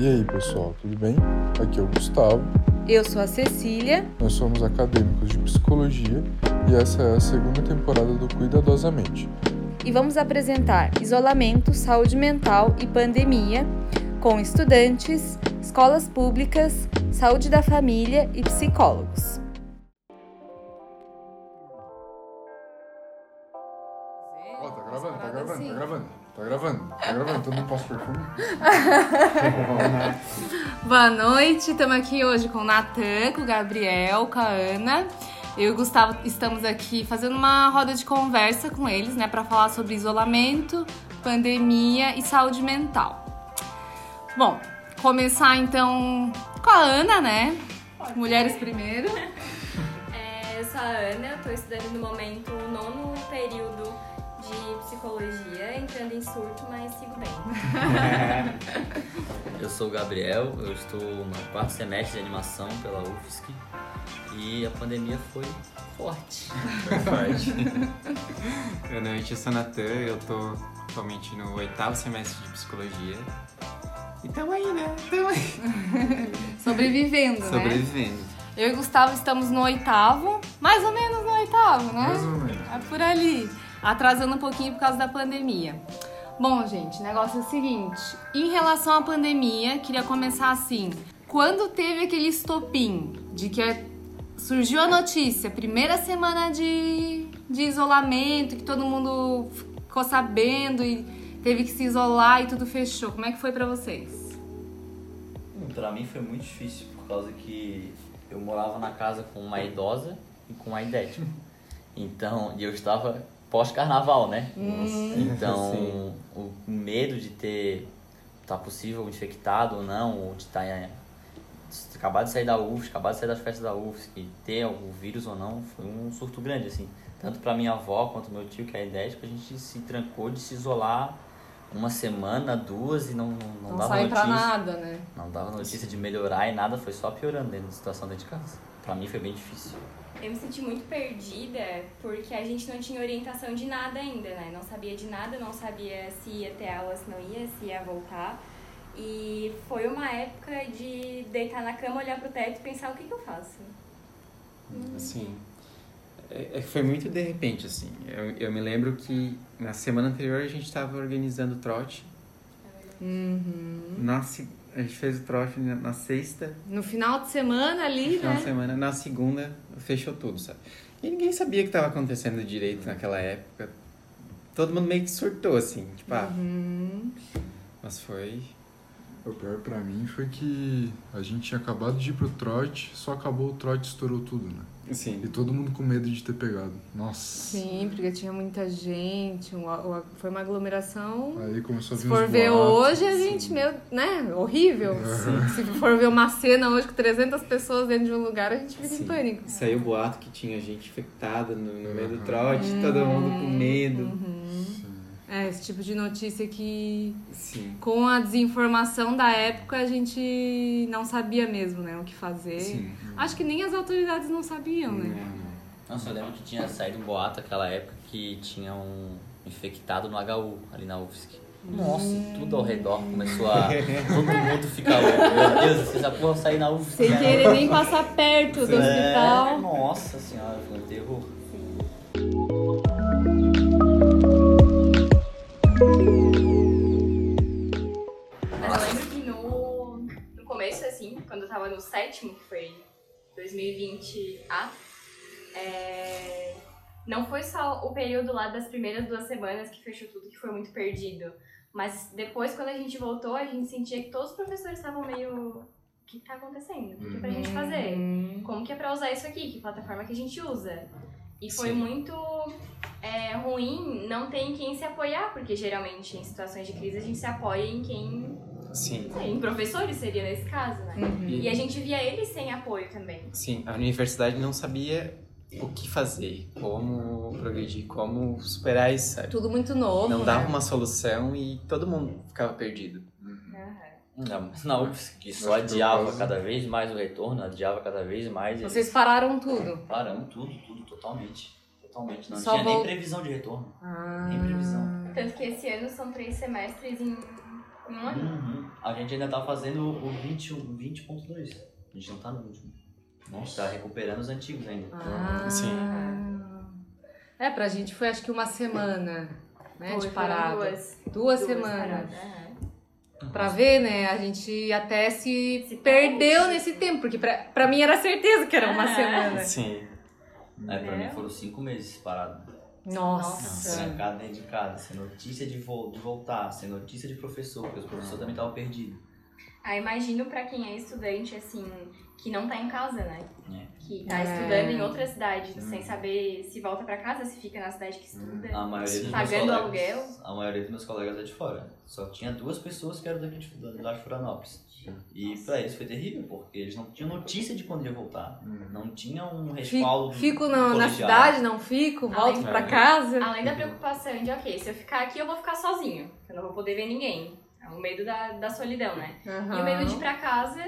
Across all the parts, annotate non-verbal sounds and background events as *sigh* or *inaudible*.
E aí, pessoal, tudo bem? Aqui é o Gustavo. Eu sou a Cecília. Nós somos acadêmicos de psicologia e essa é a segunda temporada do Cuidadosamente. E vamos apresentar isolamento, saúde mental e pandemia com estudantes, escolas públicas, saúde da família e psicólogos. Gravando, tá gravando, todo mundo passa perfume. *laughs* Boa noite, estamos aqui hoje com o Natan, com o Gabriel, com a Ana. Eu e o Gustavo estamos aqui fazendo uma roda de conversa com eles, né, para falar sobre isolamento, pandemia e saúde mental. Bom, começar então com a Ana, né? Mulheres primeiro. *laughs* É, eu sou a Ana, eu tô estudando no momento o nono período de psicologia, entrando em surto, mas sigo bem. *laughs* Eu sou o Gabriel, eu estou no quarto semestre de animação pela UFSC e a pandemia foi forte. Foi forte. *laughs* Boa noite, eu sou Natan, eu tô atualmente no oitavo semestre de psicologia. E tamo aí, né? Tamo aí. *laughs* Sobrevivendo, né? Sobrevivendo. Eu e o Gustavo estamos no oitavo, mais ou menos no oitavo, né? Mais ou menos. É por ali. Atrasando um pouquinho por causa da pandemia. Bom, gente, negócio é o seguinte. Em relação à pandemia, queria começar assim. Quando teve aquele estopim de que surgiu a notícia, primeira semana de, de isolamento, que todo mundo ficou sabendo e teve que se isolar e tudo fechou. Como é que foi pra vocês? Pra mim foi muito difícil, por causa que eu morava na casa com uma idosa e com uma idética. Então, e eu estava pós-carnaval, né? Então, *laughs* Sim. o medo de ter, tá possível infectado ou não, ou de estar acabar de sair da UFSC, acabar de sair das festas da UFSC, e ter o vírus ou não, foi um surto grande, assim. Tanto pra minha avó quanto meu tio, que é idético, a gente se trancou de se isolar uma semana, duas, e não, não, não Não dava notícia. nada, né? Não dava notícia de melhorar e nada, foi só piorando dentro da situação dentro de casa. Pra mim foi bem difícil. Eu me senti muito perdida porque a gente não tinha orientação de nada ainda, né? Não sabia de nada, não sabia se ia ter aula, se não ia, se ia voltar. E foi uma época de deitar na cama, olhar pro teto e pensar o que, que eu faço. Assim, é, é que foi muito de repente, assim. Eu, eu me lembro que na semana anterior a gente tava organizando o trote. Uhum. Na, se- a gente fez o trote na, sexta, No final de semana ali, final de né? semana. Na segunda, fechou tudo, sabe? E ninguém sabia o que tava acontecendo direito naquela época. Todo mundo meio que surtou, assim. Tipo, ah, Uhum. mas foi... O pior pra mim foi que a gente tinha acabado de ir pro trote, só acabou o trote e estourou tudo, né? Assim, E todo mundo com medo de ter pegado. Nossa. Sim, porque tinha muita gente, uma- foi uma aglomeração. Aí começou a vir Se for ver boatos. hoje, a gente, meu, né? Horrível. Se for ver uma cena hoje com 300 pessoas dentro de um lugar, a gente fica em Sim. pânico. Saiu boato que tinha gente infectada no, no meio do Uhum. trote, todo mundo com medo. Uhum. Sim. É, esse tipo de notícia que, Sim. com a desinformação da época, a gente não sabia mesmo, né? O que fazer. Sim. Acho que nem as autoridades não sabiam, né? Nossa, eu lembro que tinha saído um boato naquela época que tinha um infectado no HU ali na UFSC. Nossa, e tudo ao redor começou a. *laughs* Todo mundo ficar louco. Meu Deus, vocês já vão sair na UFSC. Sem né? querer nem passar perto do É, hospital. Nossa senhora, foi um terror. Mas tava no sétimo, que foi 2020A, é, não foi só o período lá das primeiras duas semanas que fechou tudo, que foi muito perdido. Mas depois, quando a gente voltou, a gente sentia que todos os professores estavam meio. O que tá acontecendo? O que é pra gente fazer? Hum. Como que é pra usar isso aqui? Que plataforma que a gente usa? E foi Sim. muito é, ruim não ter em quem se apoiar, porque geralmente em situações de crise a gente se apoia em quem. Sim. Em professores seria nesse caso, né? Uhum. E a gente via eles sem apoio também. Sim, a universidade não sabia o que fazer, como progredir, como superar isso, sabe? Tudo muito novo. Não dava né? uma solução e todo mundo ficava perdido. Mais na UFSC, que só adiava cada vez mais o retorno, adiava cada vez mais. Vocês pararam tudo. Paramos tudo, tudo, totalmente. Totalmente. Não Só tinha nem vol- previsão de retorno. Ah. Nem previsão. Tanto que esse ano são três semestres em, um ano. Uhum. A gente ainda tá fazendo o 21 20.2. A gente não tá no último. A gente tá recuperando os antigos ainda. Ah, Sim. É, pra gente foi acho que uma semana, né, Foi, de parada. Duas, Duas duas semanas. paradas, é. Pra ver, né? A gente até se, Se perdeu perde. nesse tempo, porque pra, pra mim era certeza que era uma Ah. semana. Sim. É, pra É. mim foram cinco meses parados. Nossa. Trancado dentro de casa, sem notícia de, vo de voltar, sem notícia de professor, porque os professores também estavam perdidos. Ah, imagino pra quem é estudante, assim, que não tá em casa, né? É. Que tá É. estudando em outra cidade, Hum. sem saber se volta pra casa, se fica na cidade que estuda. A maioria Pagando colegas, aluguel. A maioria dos meus colegas é de fora. Só tinha duas pessoas que eram daqui de, lá de Florianópolis. E pra eles foi terrível, porque eles não tinham notícia de quando ia voltar. Não tinham um respaldo. Fico na, na cidade, não fico, volto Além- pra casa. Além da preocupação de, ok, se eu ficar aqui eu vou ficar sozinho. Eu não vou poder ver ninguém. É o medo da, da solidão, né? E o medo de ir pra casa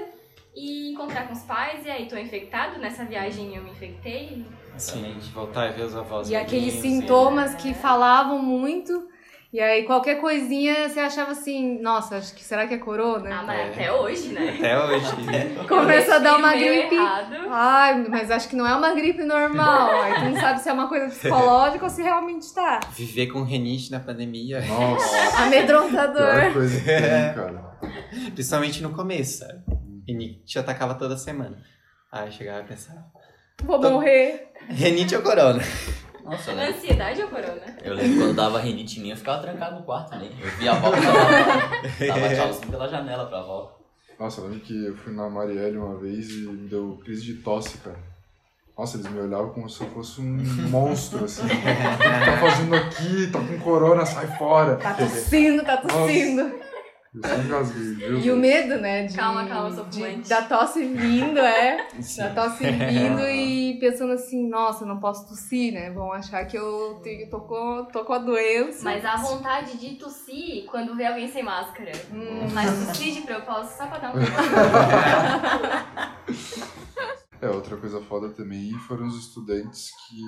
e encontrar com os pais, e aí, tô infectado, nessa viagem eu me infectei. Sim, de voltar e ver os avós. E aqueles sintomas que falavam muito. E aí qualquer coisinha você achava assim, nossa, acho que será que é corona? Ah, mas É. até hoje, né? *laughs* Até hoje. *laughs* Começa a dar uma gripe. errado. Ai, mas acho que não é uma gripe normal. *laughs* Aí tu não sabe se é uma coisa psicológica ou se realmente tá. Viver com renite na pandemia, Nossa, Amedrontador. pior coisa que tem, cara. principalmente no começo, sabe? Renite te atacava toda semana. Aí chegava e pensava, Vou morrer. renite ou corona? Nossa, eu lembro, Ansiedade ou corona? eu lembro quando dava rinite em mim, eu ficava trancado no quarto ali. Eu via a avó tava, tava tchauzinho pela janela pra avó. Nossa, eu lembro que eu fui na Marielle uma vez e me deu crise de tosse, cara. Nossa, eles me olhavam como se eu fosse um *laughs* monstro, assim. O que tá fazendo aqui? Tá com corona, sai fora. Tá tossindo, tá tossindo. Eu viu? E o medo, né? De, Calma, calma, sou de-. Da tosse vindo, é. Sim. Da tosse vindo e pensando assim, nossa, eu não posso tossir, né? Vão achar que eu tenho, tô, com, tô com a doença. Mas a vontade de tossir quando vê alguém sem máscara. Hum. Mas tossir de propósito só pra dar um *laughs* É, outra coisa foda também foram os estudantes que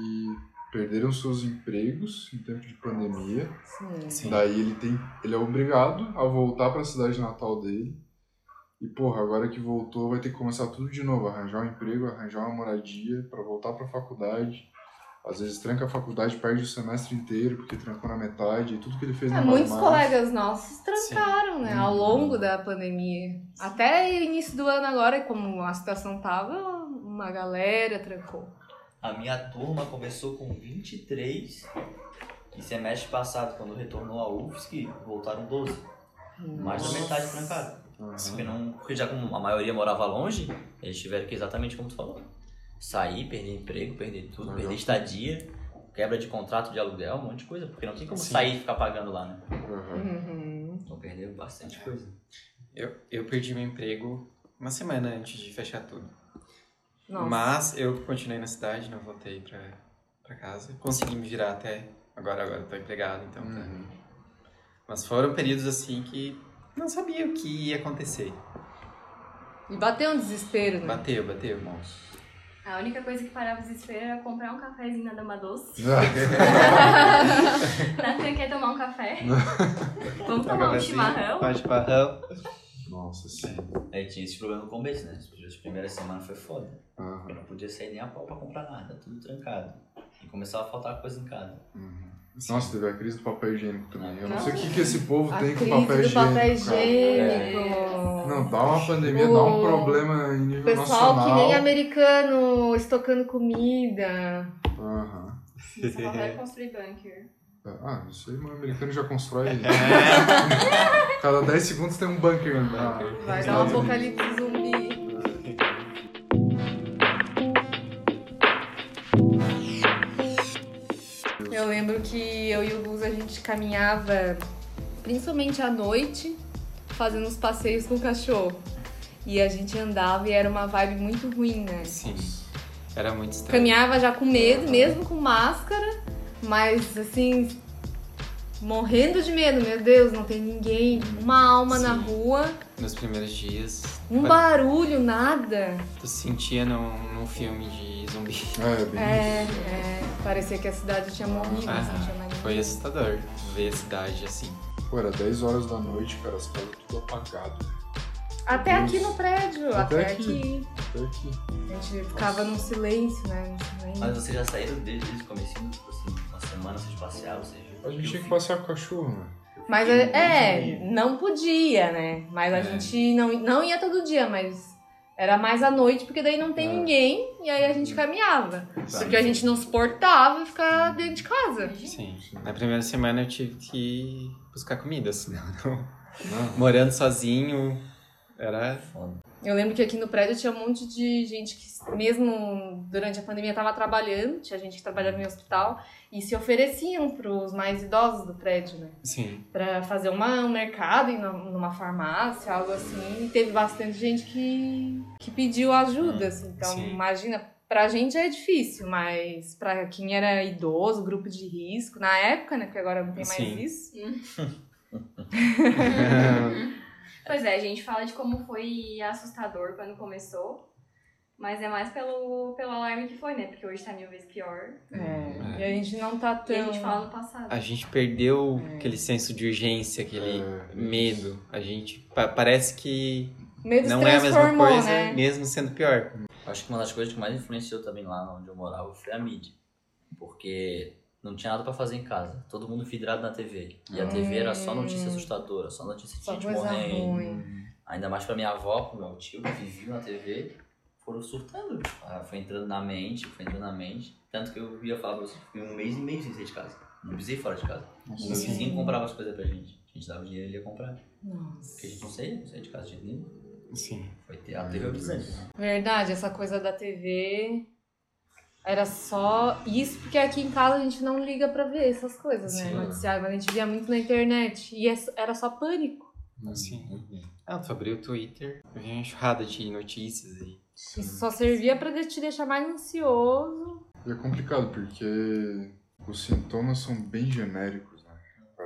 perderam seus empregos em tempo de pandemia. Sim. Sim. Daí ele tem, ele é obrigado a voltar para a cidade natal dele. E porra, agora que voltou, vai ter que começar tudo de novo, arranjar um emprego, arranjar uma moradia para voltar para a faculdade. Às vezes tranca a faculdade, perde o semestre inteiro porque trancou na metade, e tudo que ele fez É, não muitos mais. colegas nossos trancaram, né? Ao longo da pandemia. Até início do ano agora, como a situação tava, uma galera trancou. A minha turma começou com 23 e semestre passado, quando retornou à UFSC, voltaram 12. Mais da metade trancada. Aham. Porque, não, porque já como a maioria morava longe, eles tiveram que exatamente como tu falou. Sair, perder emprego, perder tudo, Aham. perder estadia, quebra de contrato de aluguel, um monte de coisa. Porque não tem como Sim. sair e ficar pagando lá, né? Uhum. Então perderam bastante coisa. Eu, eu perdi meu emprego uma semana antes de fechar tudo. Nossa. Mas eu continuei na cidade, não voltei pra, pra casa. Consegui me virar até. Agora, agora eu tô empregado, então tá. Uhum. Mas foram períodos assim que não sabia o que ia acontecer. E bateu um desespero, né? Bateu, bateu. A única coisa que parava o desespero era comprar um cafezinho na Dama Doce. *laughs* Nathan quer tomar um café? *laughs* Vamos tomar um chimarrão? Um chimarrão. Nossa, sim. Aí tinha esse problema no começo, né? As primeiras semanas foi foda. Aham. Eu não podia sair nem a pau pra comprar nada, tudo trancado. E começava a faltar coisa em casa. Uhum. Nossa, teve a crise do papel higiênico também. Eu não sei o que, que esse povo A tem com papel do higiênico. papel higiênico. Não, dá uma pandemia, O dá um problema em nível Pessoal nacional. que nem americano estocando comida. Aham. Só faltaram construir bunker. Ah, isso aí, o americano já constrói. *laughs* Cada 10 segundos tem um bunker. na- Vai nos dar um apocalipse zumbi. Eu lembro que eu e o Luz a gente caminhava principalmente à noite, fazendo uns passeios com o cachorro. E a gente andava e era uma vibe muito ruim, né? Sim. Era muito estranho. Caminhava já com medo, mesmo com máscara, mas assim, morrendo de medo, meu Deus, não tem ninguém, uma alma na Sim. rua, Nos primeiros dias. um barulho, nada. Tu se sentia num, num filme de zumbi. É, bem É, é, parecia que a cidade tinha morrido, Ah, assim, tinha mais Foi assustador ver a cidade assim. Pô, era 10 horas da noite, cara, as casas tudo apagado. Até Deus. aqui no prédio, Até até, aqui. aqui. Até aqui. A gente ficava num silêncio, né? Num silêncio. Mas vocês já saíram desde, desde o comecinho? Semana vocês passearam, vocês A gente tinha que passear com o cachorro, né? Mas é, é, não podia, né? Mas a É. gente não, não ia todo dia, mas era mais à noite, porque daí não tem É. ninguém, e aí a gente caminhava. Porque a gente não suportava ficar dentro de casa. Sim. Na primeira semana eu tive que buscar comida, senão não. Não. Morando sozinho era. Foda. Eu lembro que aqui no prédio tinha um monte de gente que, mesmo durante a pandemia, estava trabalhando, tinha gente que trabalhava em hospital, e se ofereciam para os mais idosos do prédio, né? Sim. Pra fazer uma, um mercado, ir numa farmácia, algo assim. E teve bastante gente que, que pediu ajuda, assim. Então, Sim. imagina, pra gente é difícil, mas pra quem era idoso, grupo de risco, na época, né? Porque agora não tem mais Sim. isso. *laughs* *laughs* Pois é, a gente fala de como foi assustador quando começou. Mas é mais pelo, pelo alarme que foi, né? Porque hoje tá mil vezes pior. É, E a gente não tá E a tão. gente fala no passado. A gente perdeu É. aquele senso de urgência, aquele É, medo. A gente pa- parece que Medo não é a mesma coisa, né? mesmo sendo pior. Acho que uma das coisas que mais influenciou também lá onde eu morava foi a mídia. Porque não tinha nada pra fazer em casa. Todo mundo vidrado na TV. E a TV era só notícia assustadora, só notícia de Só gente morrendo. ruim. Ainda mais pra minha avó, pro meu tio, que viviam na TV, foram surtando. Ah, Foi entrando na mente, foi entrando na mente. Tanto que eu ia falar pra vocês, fiquei um mês e meio sem sair de casa. Não pisei fora de casa. O meu Sim. vizinho comprava as coisas pra gente. A gente dava dinheiro e ele ia comprar. Porque a Nossa. gente não saía, não saía de casa de jeito nenhum. Sim. Foi ter a TV avisante. Verdade, essa coisa da TV era só isso, porque aqui em casa a gente não liga pra ver essas coisas, né? Sim. Noticiário, mas a gente via muito na internet. E é- era só pânico. Sim. Ah, tu abriu o Twitter, eu vi uma enxurrada de notícias aí. Isso só servia pra te deixar mais ansioso. E é complicado porque os sintomas são bem genéricos,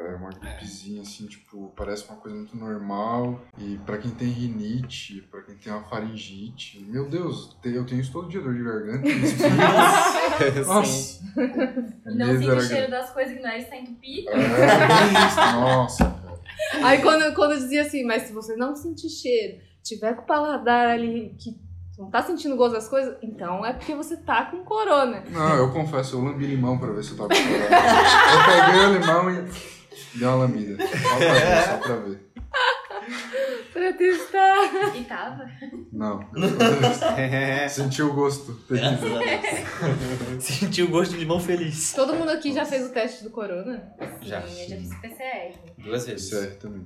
É uma gripezinha assim, tipo, parece uma coisa muito normal. E pra quem tem rinite, pra quem tem uma faringite, meu Deus, eu tenho isso todo dia, dor de garganta. *laughs* Nossa! E não era o cheiro das coisas que nós está entupido. É, isso. Nossa, cara. Aí quando, quando eu dizia assim, mas se você não sentir cheiro, tiver com o paladar ali que não tá sentindo gosto das coisas, então é porque você tá com corona. Não, eu confesso, eu lambi limão pra ver se eu tava com corona. Eu peguei o limão e dei uma lambida. Só pra ver, só pra ver. Pra testar. E tava. Não, *laughs* eu senti o gosto. Graças terrível. a Deus. *laughs* Senti o gosto de limão feliz. Todo mundo aqui já fez o teste do corona? Já. Sim, eu já fiz PCR. Duas vezes. É, também.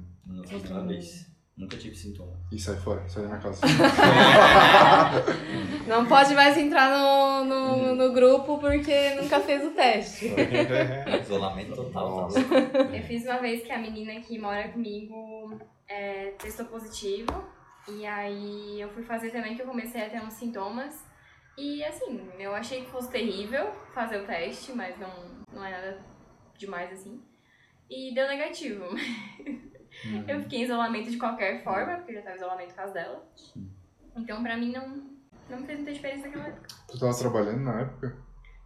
Uma vez. Nunca tive sintoma. E sai fora, sai da minha casa. *laughs* Não pode mais entrar no, no, no grupo porque nunca fez o teste. *laughs* Isolamento total. Nossa. tá? Eu fiz uma vez que a menina que mora comigo é, testou positivo. E aí eu fui fazer também que eu comecei a ter uns sintomas. E assim, eu achei que fosse terrível fazer o teste, mas não, não é nada demais assim. E deu negativo. *laughs* Eu fiquei em isolamento de qualquer forma, porque eu já tava em isolamento por causa dela. Então pra mim não, não fez muita diferença naquela época. Tu tava trabalhando na época?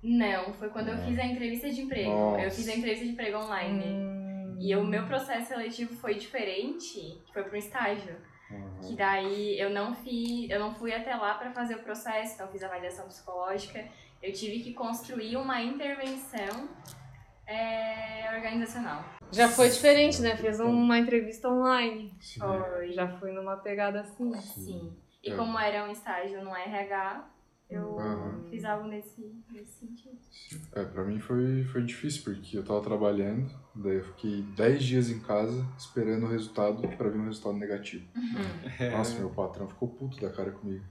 Não, foi quando eu fiz a entrevista de emprego. Nossa. Eu fiz a entrevista de emprego online. Hum. E o meu processo seletivo foi diferente, foi para um estágio. Uhum. Que daí eu não fiz, eu não fui até lá para fazer o processo, então fiz avaliação psicológica. Eu tive que construir uma intervenção é, organizacional. Já foi diferente, né? Fez uma entrevista online. Sim. Foi. Já fui numa pegada assim. Sim. E É. como era um estágio no RH, eu Aham. fiz algo nesse, nesse sentido. É, pra mim foi, foi difícil, porque eu tava trabalhando, daí eu fiquei 10 dias em casa esperando o resultado pra vir um resultado negativo. Nossa, meu patrão ficou puto da cara comigo.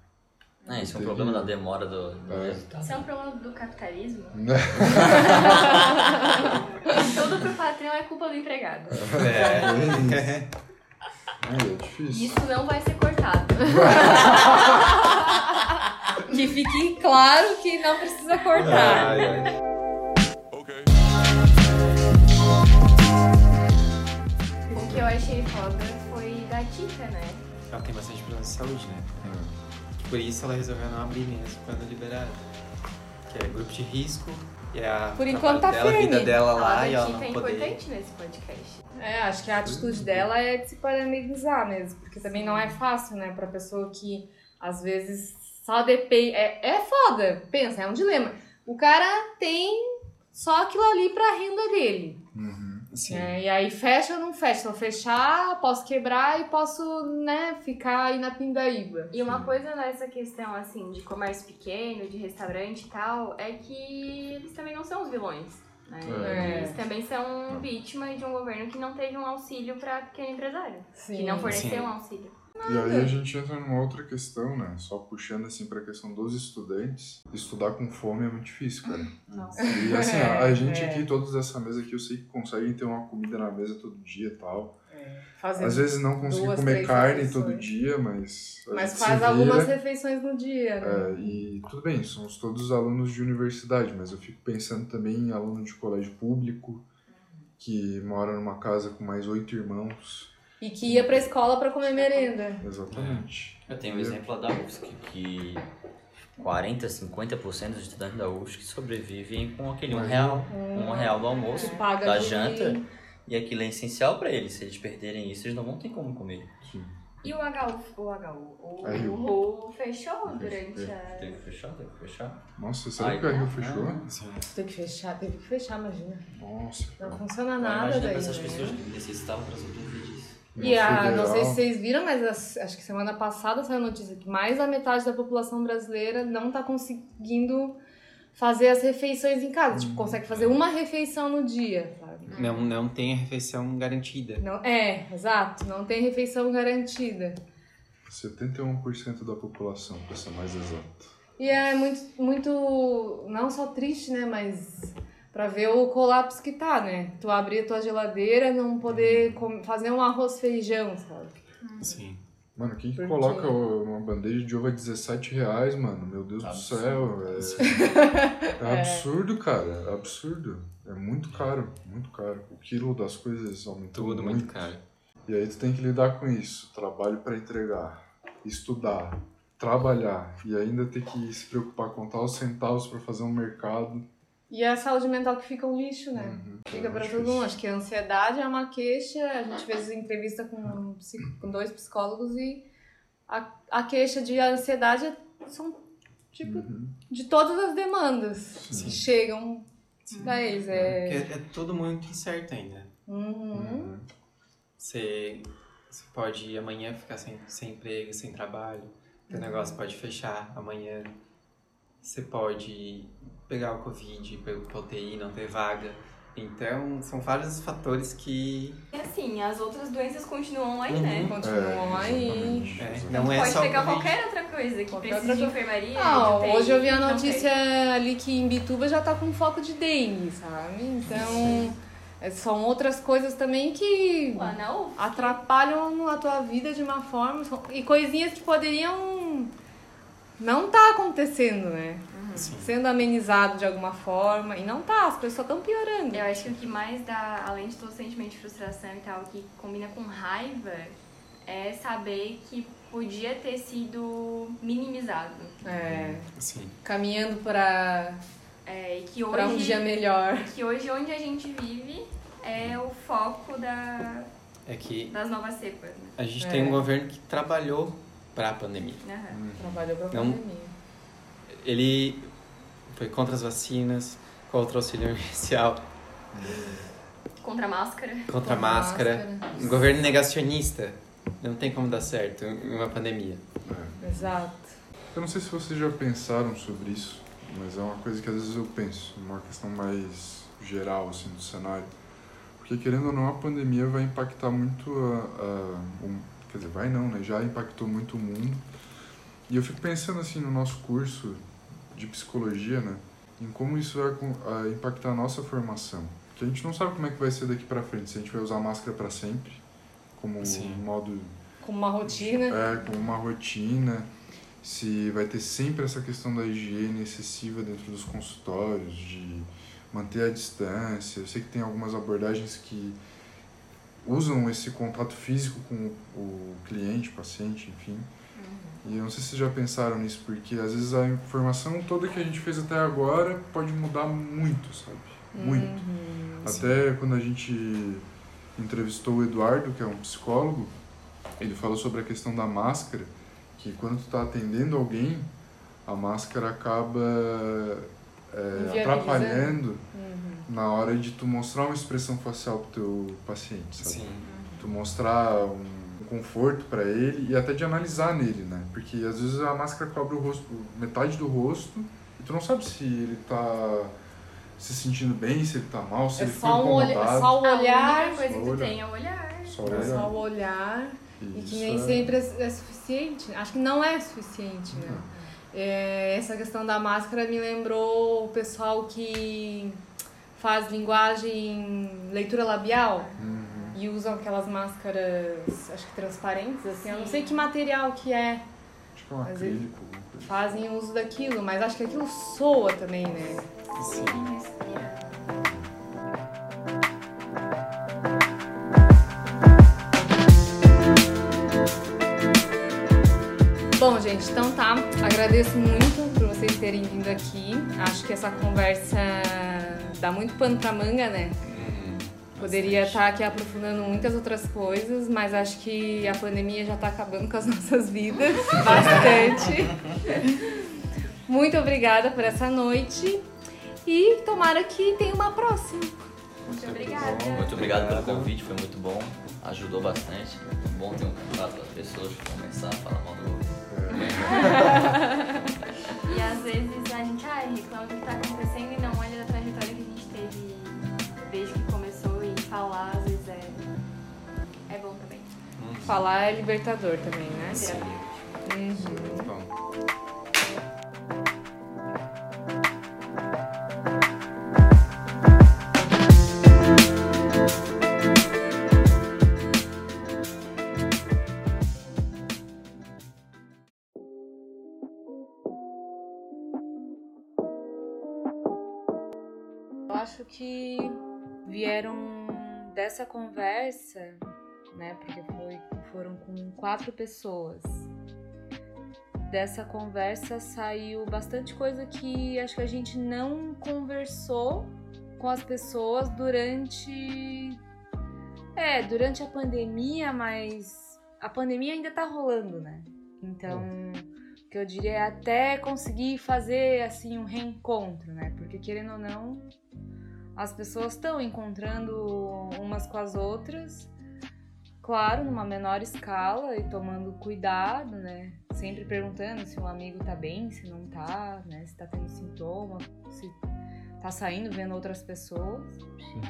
É, esse é um problema da demora do, do É. resultado. Isso é um problema do capitalismo. *laughs* Tudo pro patrão é culpa do empregado. É. Ai, é difícil. Isso não vai ser cortado. *laughs* Que fique claro que não precisa cortar. Ai, ai. O que eu achei foda foi da Tita, né? Ela tem bastante problema de saúde, né? Por isso ela resolveu não abrir mesmo quando liberaram. Que é grupo de risco, E é a Por enquanto tá dela, a vida firme. dela lá e ela não é poder. importante nesse podcast. É, acho que a atitude dela é de se parabenizar mesmo, porque também não é fácil, né, pra pessoa que às vezes só depende. É, é foda, pensa, é um dilema. O cara tem só aquilo ali pra renda dele. Uhum. Sim. né, e aí fecha ou não fecha? Se eu fechar, posso quebrar e posso, né, ficar aí na pindaíba. E uma coisa nessa questão, assim, de comércio pequeno, de restaurante e tal, é que eles também não são os vilões. né? É. Eles também são vítima de um governo que não teve um auxílio para pequeno empresário. Sim. Que não forneceu Sim. um auxílio. E aí a gente entra numa outra questão, né? Só puxando assim pra questão dos estudantes. Estudar com fome é muito difícil, cara. Nossa. E assim, a, a *laughs* gente É. aqui, todos dessa mesa aqui, eu sei que conseguem ter uma comida na mesa todo dia e tal. Fazer Às vezes não conseguir duas, comer carne refeições. todo dia, mas. Mas faz algumas refeições no dia, né? É, e tudo bem, somos todos alunos de universidade, mas eu fico pensando também em aluno de colégio público, que mora numa casa com mais oito irmãos. E que ia pra escola pra comer merenda. Exatamente. Eu tenho o exemplo da UFSC, que 40, 50% dos estudantes da UFSC sobrevivem com aquele um real, um real do almoço, da de- janta, e aquilo é essencial pra eles. Se eles perderem isso, eles não vão ter como comer. E o HU, o HU, o, o- fechou durante a... Tem que fechar, tem que fechar. Nossa, será Ai, que o não. fechou? Sim. Tem que fechar, teve que fechar, imagina. Nossa, Não funciona nada imagina daí, essas né? pessoas que necessitavam para sobreviver E a, não sei se vocês viram, mas as- acho que semana passada saiu a notícia que mais da metade da população brasileira não tá conseguindo fazer as refeições em casa. Tipo, consegue fazer uma refeição no dia, sabe? Não, não tem a refeição garantida. Não, é, exato. Não tem refeição garantida. 71% da população, pra ser mais exato. E é muito, muito, não só triste, né, mas pra ver o colapso que tá, né? Tu abrir a tua geladeira, não poder com- fazer um arroz feijão, sabe? Sim. Mano, quem que coloca uma bandeja de ovo a 17 reais, mano? Meu Deus Absurdo. do céu. É, *laughs* *laughs* é absurdo, cara. É absurdo. É muito caro, muito caro. O quilo das coisas aumentou Tudo muito caro. E aí tu tem que lidar com isso. Trabalho pra entregar, estudar, trabalhar e ainda ter que se preocupar com os centavos pra fazer um mercado. E a saúde mental que fica um lixo, né? Uhum. Fica É pra muito todo mundo. Acho que a ansiedade é uma queixa. A gente fez entrevista com, um com dois psicólogos e a, a queixa de ansiedade é- são, tipo, Uhum. de todas as demandas Sim. que chegam pra eles. É... Porque é tudo muito incerto ainda. Uhum. Uhum. Você, você pode amanhã ficar sem, sem emprego, sem trabalho. Teu negócio pode fechar amanhã. Você pode pegar o Covid, pegar o UTI, não ter vaga. Então, são vários fatores que E assim, as outras doenças continuam aí, Uhum. né? Continuam aí. exatamente, É, não é Pode só pegar Covid. qualquer outra coisa que Qualquer precisa outra de enfermaria. Não, de UTI, hoje eu vi a notícia tem. ali que em Bituba já tá com foco de dengue, sabe? Então, é, são outras coisas também que atrapalham a tua vida de uma forma e coisinhas que poderiam não tá acontecendo, né? Sim. Sendo amenizado de alguma forma e não tá, as só estão piorando. Eu acho que o que mais dá, além de todo o sentimento de frustração e tal, que combina com raiva, é saber que podia ter sido minimizado. É, Sim. caminhando para É, e que para um hoje, dia melhor. que hoje onde a gente vive é o foco da, É que das novas cepas. Né? a gente É. tem um governo que trabalhou para a pandemia. Aham. Trabalhou pra Não- pandemia. Ele foi contra as vacinas, contra o auxílio emergencial, Contra a máscara. contra a máscara. Um governo negacionista. Não tem como dar certo em uma pandemia. É. Exato. Eu não sei se vocês já pensaram sobre isso, mas é uma coisa que às vezes eu penso, uma questão mais geral assim do cenário. Porque querendo ou não, a pandemia vai impactar muito a, a- o- quer dizer, vai não, né? Já impactou muito o mundo. E eu fico pensando assim no nosso curso de psicologia, né? Em como isso vai com- a impactar a nossa formação. Porque a gente não sabe como é que vai ser daqui pra frente, se a gente vai usar máscara pra sempre, como Sim. modo Com uma rotina. é, com uma rotina, se vai ter sempre essa questão da higiene excessiva dentro dos consultórios, de manter a distância. Eu sei que tem algumas abordagens que usam esse contato físico com o cliente, paciente, enfim. E eu não sei se vocês já pensaram nisso, porque às vezes a informação toda que a gente fez até agora pode mudar muito, sabe? Muito. Uhum. Até quando a gente entrevistou o Eduardo, que é um psicólogo, ele falou sobre a questão da máscara, que quando tu tá atendendo alguém, a máscara acaba é, atrapalhando Uhum. Na hora de tu mostrar uma expressão facial pro teu paciente, sabe? Sim. Tu mostrar um conforto pra ele e até de analisar nele, né? Porque às vezes a máscara cobre o rosto, metade do rosto e tu não sabe se ele tá se sentindo bem, se ele tá mal, se É ele ficou só, um olha, incomodado. só o A olhar, única coisa que Só tu olhar. tem é o olhar. Só é olhar. só o olhar e que nem é- sempre é, é suficiente. Acho que não é suficiente, né? É, essa questão da máscara me lembrou o pessoal que faz linguagem, leitura labial Uhum. e usam aquelas máscaras, acho que transparentes, assim. Eu não Sim. sei que material que é. Acho que é um vezes- acrílico, coisa. Fazem uso daquilo, mas acho que aquilo soa também, né? Sim. Respira. Bom, gente, então tá. Agradeço muito por vocês terem vindo aqui. Acho que essa conversa dá muito pano pra manga, né? Poderia estar aqui aprofundando muitas outras coisas, mas acho que a pandemia já tá acabando com as *laughs* nossas vidas bastante. *laughs* Muito obrigada por essa noite e tomara que tenha uma próxima. Muito obrigada. Muito obrigado pelo convite, foi muito bom. Ajudou bastante. Muito bom ter um contato com as pessoas, começar a falar mal do governo. *laughs* E às vezes a gente ah, reclama do que tá acontecendo e não Falar é libertador também, né? Terapia. Uhum. Bom, Eu acho que vieram dessa conversa, né? Porque foi, foram com quatro pessoas. Dessa conversa saiu bastante coisa que acho que a gente não conversou com as pessoas durante. É, durante a pandemia, mas a pandemia ainda tá rolando, né? Então, o que eu diria é até conseguir fazer assim um reencontro, né? Porque querendo ou não, as pessoas estão encontrando umas com as outras, claro, numa menor escala e tomando cuidado, né? Sempre perguntando se um amigo tá bem, se não tá, né? Se tá tendo sintoma, se tá saindo vendo outras pessoas. Sim.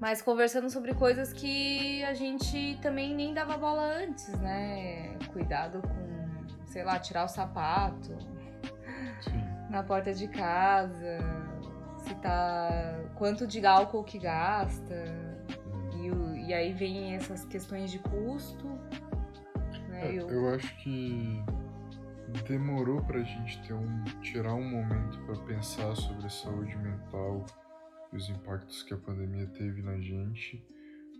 Mas conversando sobre coisas que a gente também nem dava bola antes, né? Cuidado com, sei lá, tirar o sapato Sim. na porta de casa, se tá. quanto de álcool que gasta. E, aí vem essas questões de custo. Né? É, E o- eu acho que demorou pra gente ter um tirar um momento pra pensar sobre a saúde mental e os impactos que a pandemia teve na gente,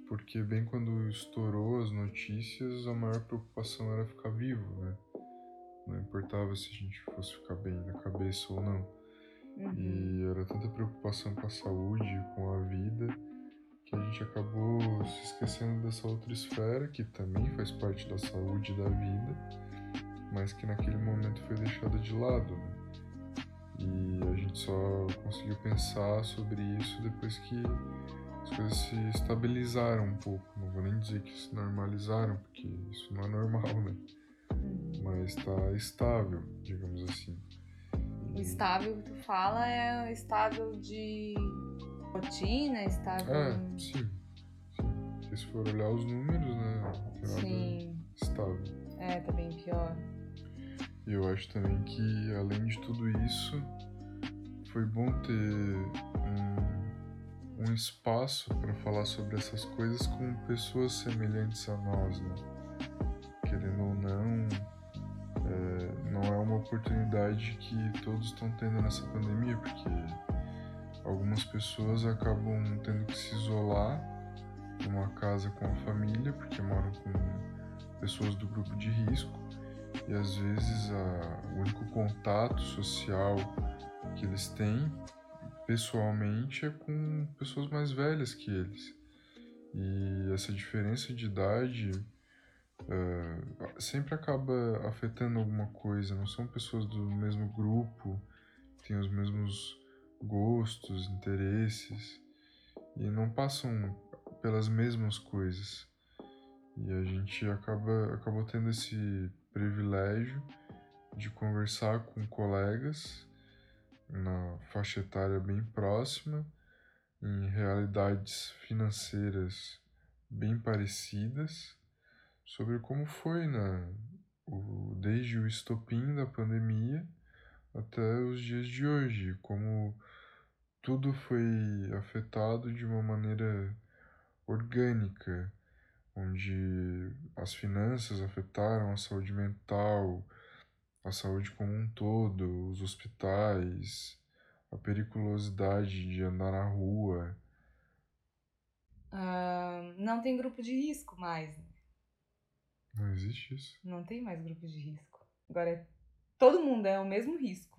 porque bem quando estourou as notícias, a maior preocupação era ficar vivo, né? Não importava se a gente fosse ficar bem na cabeça ou não. Uhum. E era tanta preocupação com a saúde, com a vida, a gente acabou se esquecendo dessa outra esfera, que também faz parte da saúde e da vida, mas que naquele momento foi deixada de lado. Né? E a gente só conseguiu pensar sobre isso depois que as coisas se estabilizaram um pouco. Não vou nem dizer que se normalizaram, porque isso não é normal, né? Mas está estável, digamos assim. O estável que tu fala é o estável de rotina, estável. É, sim. Porque se for olhar os números, né? Sim. estável. É, tá bem pior. E eu acho também que, além de tudo isso, foi bom ter um, um espaço para falar sobre essas coisas com pessoas semelhantes a nós, né? Querendo ou não, é, não é uma oportunidade que todos estão tendo nessa pandemia, porque algumas pessoas acabam tendo que se isolar numa casa com a família, porque moram com pessoas do grupo de risco e às vezes a, o único contato social que eles têm pessoalmente é com pessoas mais velhas que eles. E essa diferença de idade uh, sempre acaba afetando alguma coisa. Não são pessoas do mesmo grupo, têm os mesmos gostos, interesses e não passam pelas mesmas coisas. E a gente acaba acabou tendo esse privilégio de conversar com colegas na faixa etária bem próxima, em realidades financeiras bem parecidas, sobre como foi na, o, desde o estopim da pandemia até os dias de hoje, como tudo foi afetado de uma maneira orgânica, onde as finanças afetaram a saúde mental, a saúde como um todo, os hospitais, a periculosidade de andar na rua. Uh, não tem grupo de risco mais. Né? Não existe isso? Não tem mais grupo de risco. Agora, todo mundo é o mesmo risco.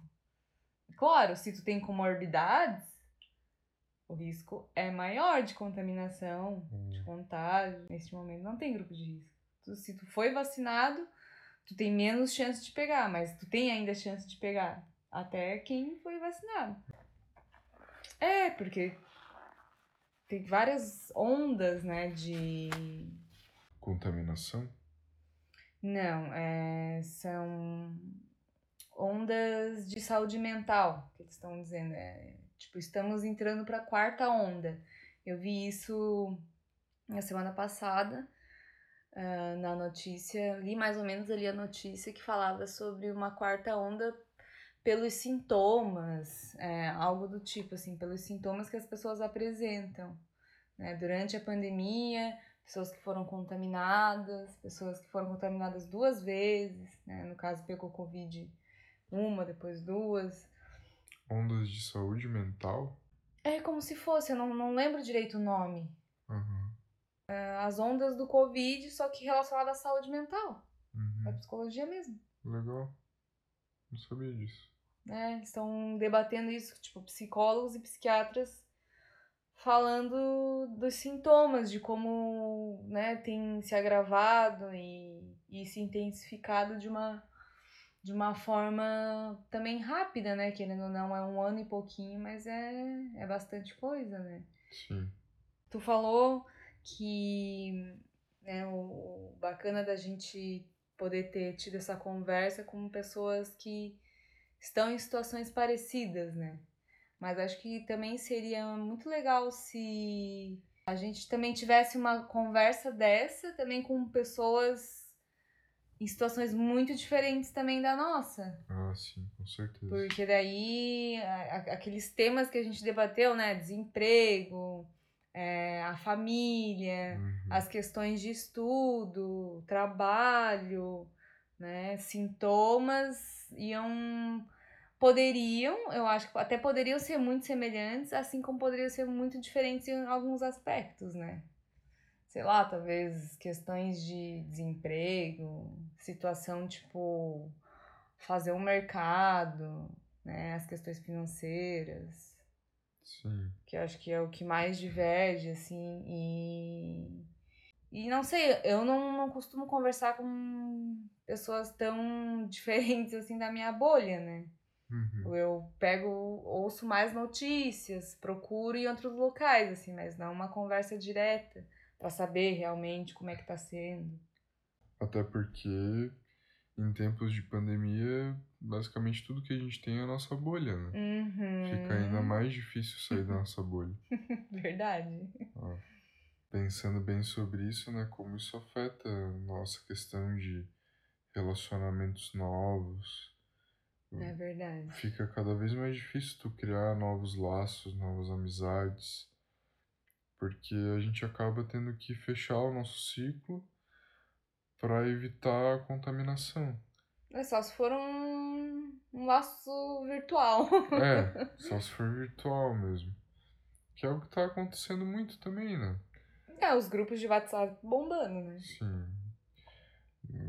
Claro, se tu tem comorbidades, o risco é maior de contaminação, hum. de contágio. Nesse momento não tem grupo de risco. Tu, se tu foi vacinado, tu tem menos chance de pegar, mas tu tem ainda chance de pegar. Até quem foi vacinado. É, porque tem várias ondas, né, de... Contaminação? Não, é, são ondas de saúde mental, que eles estão dizendo. É, Tipo, estamos entrando para a quarta onda. Eu vi isso na semana passada uh, na notícia, li mais ou menos ali a notícia que falava sobre uma quarta onda pelos sintomas, é, algo do tipo, assim, pelos sintomas que as pessoas apresentam. Né? Durante a pandemia, pessoas que foram contaminadas, pessoas que foram contaminadas duas vezes, né? no caso pegou Covid uma, depois duas, Ondas de saúde mental? É como se fosse, eu não, não lembro direito o nome. Uhum. É, as ondas do Covid, só que relacionadas à saúde mental. Uhum. À psicologia mesmo. Legal. Não sabia disso. É, estão debatendo isso, tipo, psicólogos e psiquiatras falando dos sintomas, de como né, tem se agravado e, e se intensificado de uma de uma forma também rápida, né? Querendo ou não, é um ano e pouquinho, mas é, é bastante coisa, né? Sim. Tu falou que né, o bacana da gente poder ter tido essa conversa com pessoas que estão em situações parecidas, né? Mas acho que também seria muito legal se a gente também tivesse uma conversa dessa também com pessoas em situações muito diferentes também da nossa. Ah, sim, com certeza. Porque daí, a, aqueles temas que a gente debateu, né? Desemprego, é, a família, uhum. as questões de estudo, trabalho, né? Sintomas iam. Poderiam, eu acho que até poderiam ser muito semelhantes, assim como poderiam ser muito diferentes em alguns aspectos, né? Sei lá, talvez questões de desemprego, situação tipo fazer um mercado, né, as questões financeiras. Sim. Que eu acho que é o que mais diverge, assim, e. E não sei, eu não, não costumo conversar com pessoas tão *laughs* diferentes assim da minha bolha, né? Uhum. Eu pego, ouço mais notícias, procuro em outros locais, assim, mas não uma conversa direta para saber realmente como é que tá sendo. Até porque em tempos de pandemia, basicamente tudo que a gente tem é a nossa bolha, né? Uhum. Fica ainda mais difícil sair da nossa bolha. *laughs* Verdade. Ó, pensando bem sobre isso, né? Como isso afeta a nossa questão de relacionamentos novos. É verdade. Fica cada vez mais difícil tu criar novos laços, novas amizades porque a gente acaba tendo que fechar o nosso ciclo para evitar a contaminação. É só se for um, um laço virtual. É, *laughs* só se for virtual mesmo. Que é o que tá acontecendo muito também, né? É, os grupos de WhatsApp bombando, né? Sim.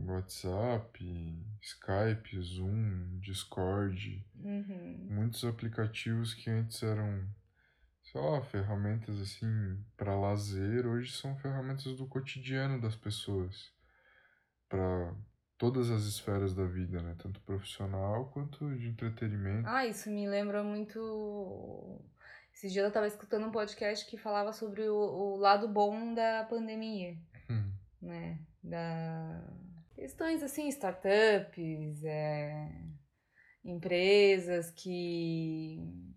WhatsApp, Skype, Zoom, Discord, Uhum. muitos aplicativos que antes eram, sei lá, ferramentas assim para lazer, hoje são ferramentas do cotidiano das pessoas, para todas as esferas da vida, né? Tanto profissional quanto de entretenimento. Ah, isso me lembra muito. Esse dia eu tava escutando um podcast que falava sobre o, o lado bom da pandemia, Hum, né? Da questões assim, startups, é, empresas que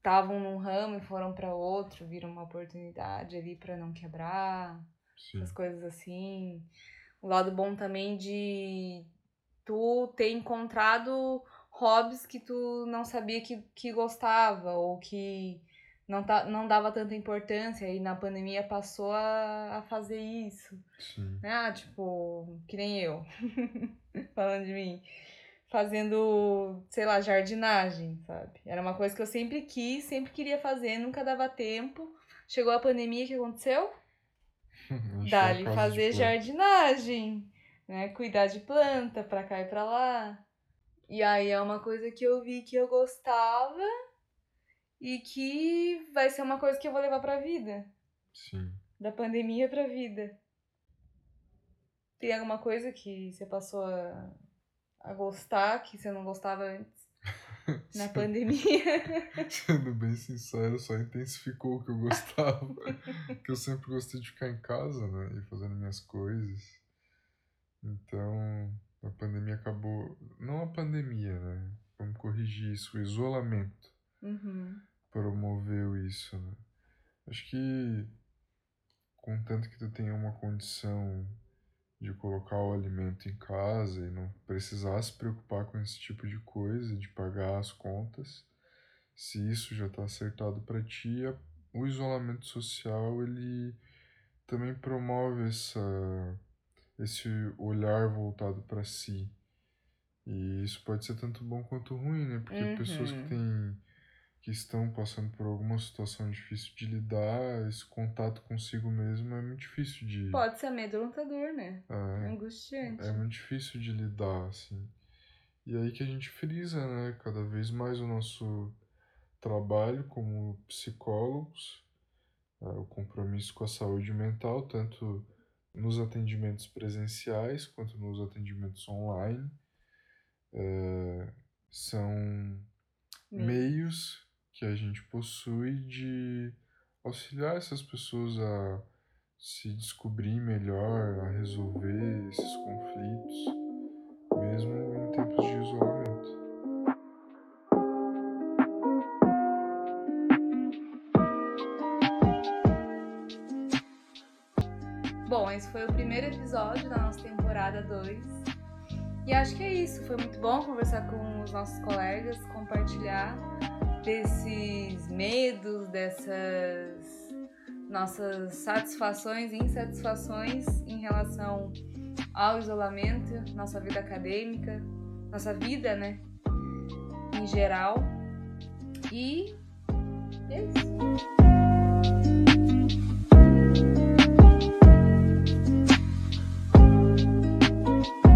estavam num ramo e foram para outro, viram uma oportunidade ali para não quebrar. sim, essas coisas assim. O lado bom também de tu ter encontrado hobbies que tu não sabia que, que gostava ou que não, tá, não dava tanta importância e na pandemia passou a, a fazer isso. sim? Ah, tipo, que nem eu, *laughs* falando de mim, fazendo, sei lá, jardinagem, sabe? Era uma coisa que eu sempre quis, sempre queria fazer, nunca dava tempo. Chegou a pandemia, o que aconteceu? *laughs* Dali fazer jardinagem, né? Cuidar de planta pra cá e pra lá. E aí é uma coisa que eu vi que eu gostava e que vai ser uma coisa que eu vou levar pra vida. Sim. Da pandemia pra vida. Tem alguma coisa que você passou a, a gostar que você não gostava antes? *laughs* Na pandemia? *laughs* Sendo bem sincero, só intensificou o que eu gostava. *laughs* que eu sempre gostei de ficar em casa, né? E fazendo minhas coisas. Então, a pandemia acabou. Não a pandemia, né? Vamos corrigir isso. O isolamento Uhum. promoveu isso, né? Acho que, contanto que tu tenha uma condição de colocar o alimento em casa e não precisar se preocupar com esse tipo de coisa, de pagar as contas, se isso já está acertado para ti, o isolamento social ele também promove essa, esse olhar voltado para si. E isso pode ser tanto bom quanto ruim, né? Porque Uhum. pessoas que têm que estão passando por alguma situação difícil de lidar, esse contato consigo mesmo é muito difícil de Pode ser amedrontador, né? é, Angustiante. é muito difícil de lidar, assim. E aí que a gente frisa, né, cada vez mais o nosso trabalho como psicólogos, é, o compromisso com a saúde mental, tanto nos atendimentos presenciais quanto nos atendimentos online. É, são Meio. meios que a gente possui de auxiliar essas pessoas a se descobrir melhor, a resolver esses conflitos, mesmo em tempos de isolamento. Bom, esse foi o primeiro episódio da nossa temporada 2. E acho que é isso. Foi muito bom conversar com os nossos colegas, compartilhar desses medos, dessas nossas satisfações e insatisfações em relação ao isolamento, nossa vida acadêmica, nossa vida, né, em geral. E é isso.